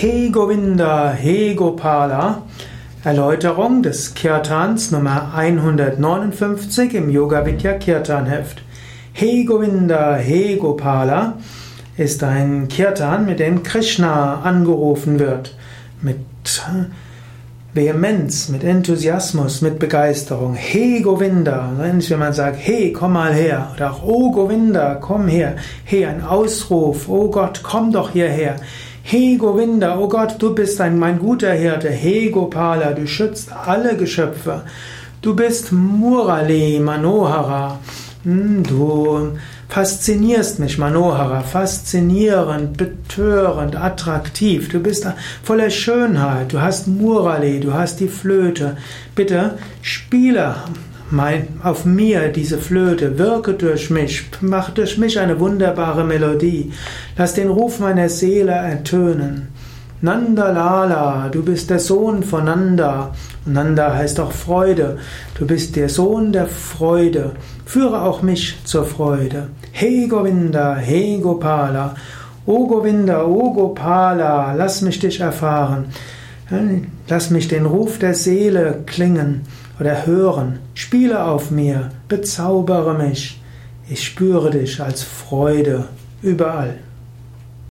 He Govinda, He Gopala. Erläuterung des Kirtans Nummer 159 im Yoga Vidya Kirtan Heft. He Govinda, He Gopala ist ein Kirtan, mit dem Krishna angerufen wird. Mit Vehemenz, mit Enthusiasmus, mit Begeisterung. He Govinda, wenn man sagt, hey, komm mal her. Oder auch, oh Govinda, komm her. Hey, ein Ausruf, oh Gott, komm doch hierher. He Govinda, oh Gott, du bist ein, mein guter Hirte. He Gopala, du schützt alle Geschöpfe. Du bist Murali Manohara. Hm, du faszinierst mich, Manohara, faszinierend, betörend, attraktiv. Du bist voller Schönheit. Du hast Murali, du hast die Flöte. Bitte spiele mein, auf mir diese Flöte, wirke durch mich, mach durch mich eine wunderbare Melodie, lass den Ruf meiner Seele ertönen. Nanda Lala, du bist der Sohn von Nanda. Nanda heißt auch Freude. Du bist der Sohn der Freude. Führe auch mich zur Freude. Hey Govinda, hey Gopala. O Govinda, O Gopala, lass mich dich erfahren. Lass mich den Ruf der Seele klingen oder hören. Spiele auf mir, bezaubere mich. Ich spüre dich als Freude überall.